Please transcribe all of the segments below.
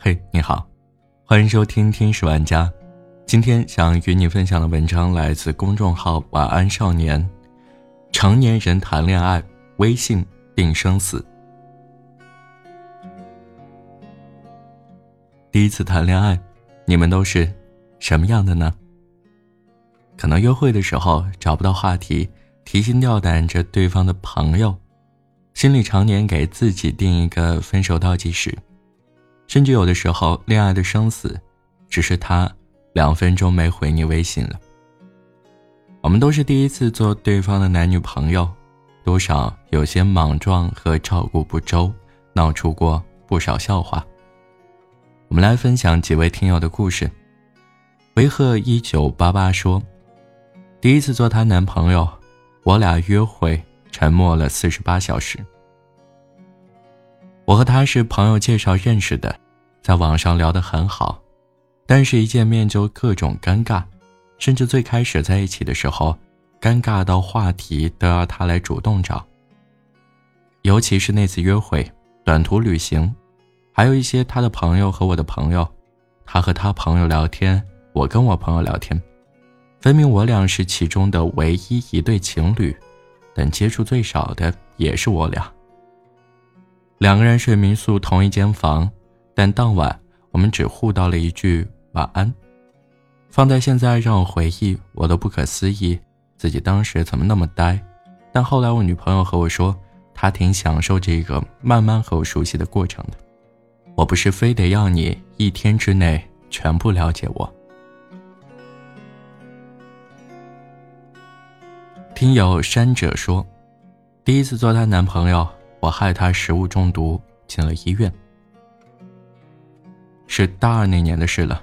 嘿，你好，欢迎收听《天使玩家》。今天想与你分享的文章来自公众号“晚安少年”。成年人谈恋爱，微信定生死。第一次谈恋爱，你们都是什么样的呢？可能约会的时候找不到话题，提心吊胆着对方的朋友，心里常年给自己定一个分手倒计时，甚至有的时候，恋爱的生死，只是他两分钟没回你微信了。我们都是第一次做对方的男女朋友，多少有些莽撞和照顾不周，闹出过不少笑话。我们来分享几位听友的故事。维赫一九八八说，第一次做她男朋友，我俩约会沉默了四十八小时。我和他是朋友介绍认识的，在网上聊得很好，但是一见面就各种尴尬。甚至最开始在一起的时候，尴尬到话题都要他来主动找。尤其是那次约会、短途旅行，还有一些他的朋友和我的朋友，他和他朋友聊天，我跟我朋友聊天，分明我俩是其中的唯一一对情侣，但接触最少的也是我俩。两个人睡民宿同一间房，但当晚我们只互道了一句晚安。放在现在让我回忆，我都不可思议，自己当时怎么那么呆。但后来我女朋友和我说，她挺享受这个慢慢和我熟悉的过程的。我不是非得要你一天之内全部了解我。听友山者说，第一次做她男朋友，我害他食物中毒进了医院，是大二那年的事了。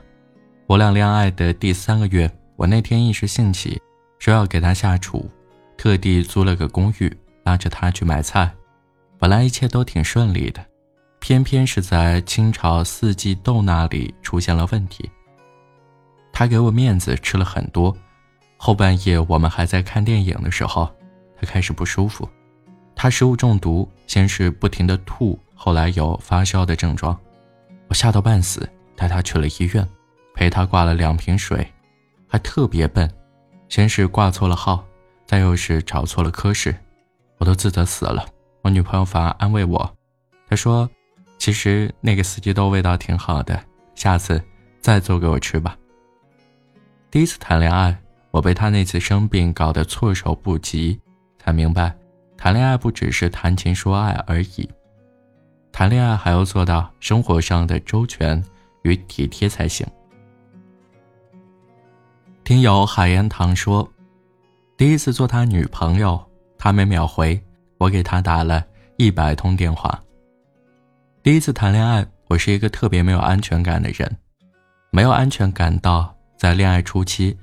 我俩恋爱的第三个月，我那天一时兴起，说要给他下厨，特地租了个公寓，拉着他去买菜。本来一切都挺顺利的，偏偏是在清炒四季豆那里出现了问题。他给我面子吃了很多，后半夜我们还在看电影的时候，他开始不舒服。他食物中毒，先是不停的吐，后来有发烧的症状。我吓到半死，带他去了医院。陪他挂了两瓶水，还特别笨，先是挂错了号，再又是找错了科室，我都自责死了。我女朋友反而安慰我，她说：“其实那个四季豆味道挺好的，下次再做给我吃吧。”第一次谈恋爱，我被他那次生病搞得措手不及，才明白，谈恋爱不只是谈情说爱而已，谈恋爱还要做到生活上的周全与体贴才行。听友海盐糖说，第一次做他女朋友，他没秒回，我给他打了一百通电话。第一次谈恋爱，我是一个特别没有安全感的人，没有安全感到在恋爱初期，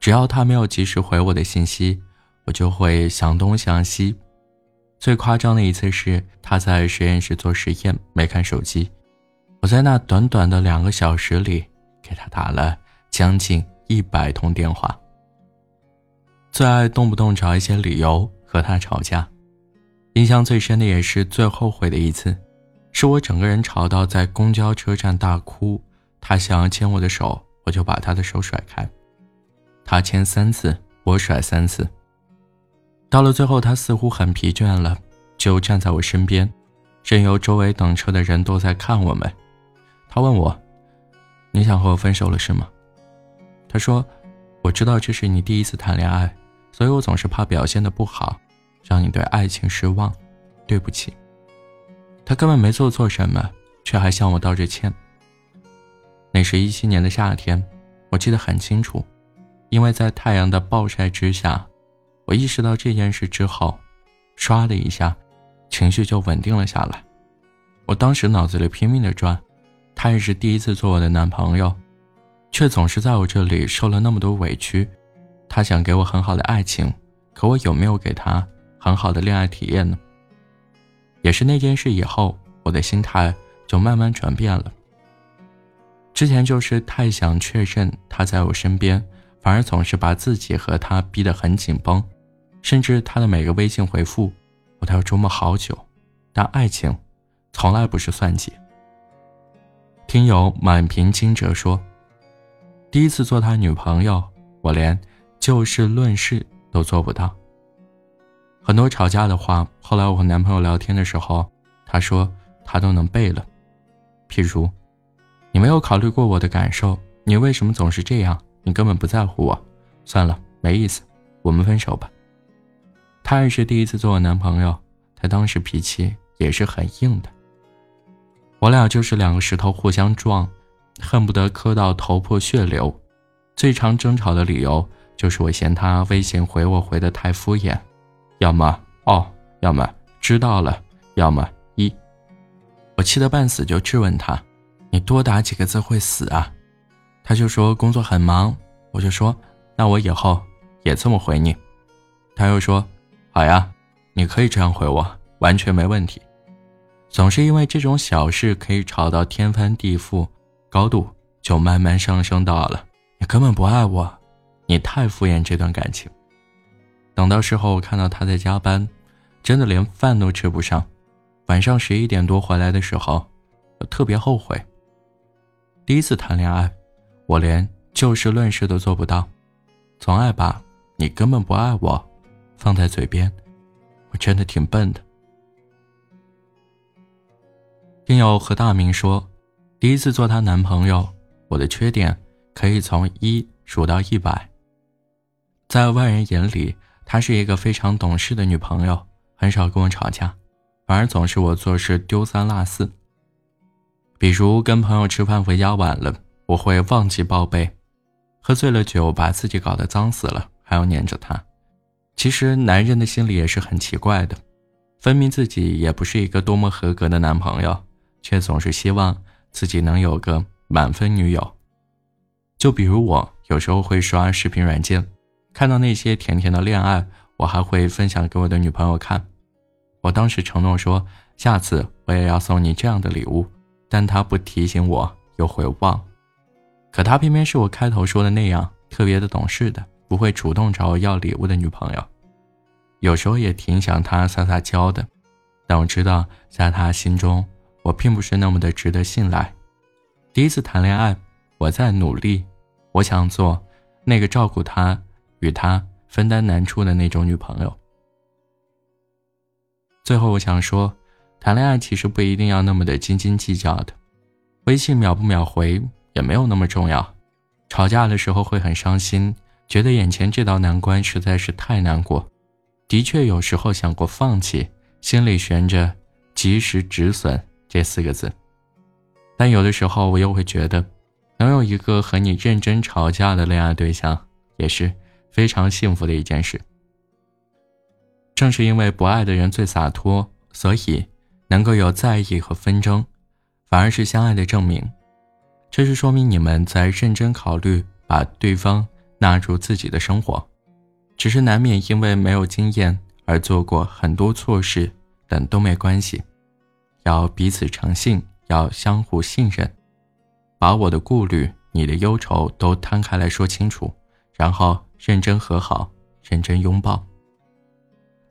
只要他没有及时回我的信息，我就会想东想西。最夸张的一次是他在实验室做实验没看手机，我在那短短的两个小时里给他打了将近。一百通电话。最爱动不动找一些理由和他吵架，印象最深的也是最后悔的一次，是我整个人吵到在公交车站大哭，他想要牵我的手，我就把他的手甩开，他牵三次，我甩三次。到了最后，他似乎很疲倦了，就站在我身边，任由周围等车的人都在看我们。他问我：“你想和我分手了是吗？”他说：“我知道这是你第一次谈恋爱，所以我总是怕表现的不好，让你对爱情失望。对不起。”他根本没做错什么，却还向我道着歉。那是一七年的夏天，我记得很清楚，因为在太阳的暴晒之下，我意识到这件事之后，唰的一下，情绪就稳定了下来。我当时脑子里拼命的转，他也是第一次做我的男朋友。却总是在我这里受了那么多委屈，他想给我很好的爱情，可我有没有给他很好的恋爱体验呢？也是那件事以后，我的心态就慢慢转变了。之前就是太想确认他在我身边，反而总是把自己和他逼得很紧绷，甚至他的每个微信回复，我都要琢磨好久。但爱情，从来不是算计。听友满屏惊蛰说：“第一次做他女朋友，我连就事论事都做不到。很多吵架的话，后来我和男朋友聊天的时候，他说他都能背了。譬如，你没有考虑过我的感受，你为什么总是这样？你根本不在乎我。算了，没意思，我们分手吧。”他也是第一次做我男朋友，他当时脾气也是很硬的。我俩就是两个石头互相撞，恨不得磕到头破血流。最常争吵的理由就是我嫌他微信回我回的太敷衍，要么哦，要么知道了，要么一。我气得半死，就质问他：“你多打几个字会死啊？”他就说工作很忙。我就说：“那我以后也这么回你。”他又说：“好呀，你可以这样回我，完全没问题。”总是因为这种小事可以吵到天翻地覆，高度就慢慢上升到了你根本不爱我，你太敷衍这段感情。等到时候我看到他在加班，真的连饭都吃不上，晚上十一点多回来的时候，我特别后悔。第一次谈恋爱，我连就事论事都做不到，总爱把你根本不爱我放在嘴边，我真的挺笨的。听友何大明说：“第一次做她男朋友，我的缺点可以从一数到一百。在外人眼里，她是一个非常懂事的女朋友，很少跟我吵架，反而总是我做事丢三落四。比如跟朋友吃饭回家晚了，我会忘记报备；喝醉了酒，把自己搞得脏死了，还要黏着他。其实男人的心里也是很奇怪的，分明自己也不是一个多么合格的男朋友。”却总是希望自己能有个满分女友。就比如我有时候会刷视频软件，看到那些甜甜的恋爱，我还会分享给我的女朋友看。我当时承诺说，下次我也要送你这样的礼物，但她不提醒我，又会忘。可她偏偏是我开头说的那样，特别的懂事的，不会主动找我要礼物的女朋友。有时候也挺想她撒撒娇的，但我知道在她心中。我并不是那么的值得信赖。第一次谈恋爱，我在努力，我想做那个照顾她、与她分担难处的那种女朋友。最后，我想说，谈恋爱其实不一定要那么的斤斤计较的，微信秒不秒回也没有那么重要。吵架的时候会很伤心，觉得眼前这道难关实在是太难过，的确有时候想过放弃，心里悬着及时止损。这四个字，但有的时候我又会觉得，能有一个和你认真吵架的恋爱对象，也是非常幸福的一件事。正是因为不爱的人最洒脱，所以能够有在意和纷争，反而是相爱的证明。这是说明你们在认真考虑把对方纳入自己的生活，只是难免因为没有经验而做过很多错事，但都没关系。要彼此诚信，要相互信任，把我的顾虑、你的忧愁都摊开来说清楚，然后认真和好，认真拥抱。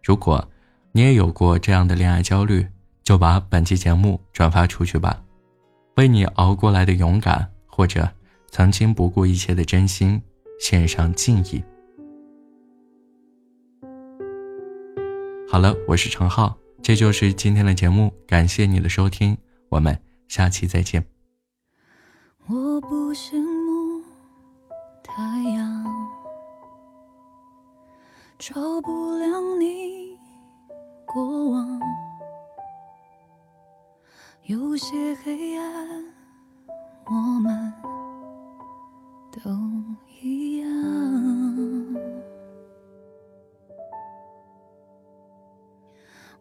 如果你也有过这样的恋爱焦虑，就把本期节目转发出去吧，为你熬过来的勇敢，或者曾经不顾一切的真心，献上敬意。好了，我是程浩。这就是今天的节目，感谢你的收听，我们下期再见。我不羡慕太阳，照不亮你过往，有些黑暗，我们都一样。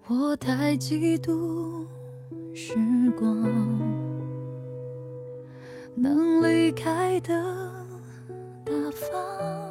我太嫉妒时光，能离开的大方。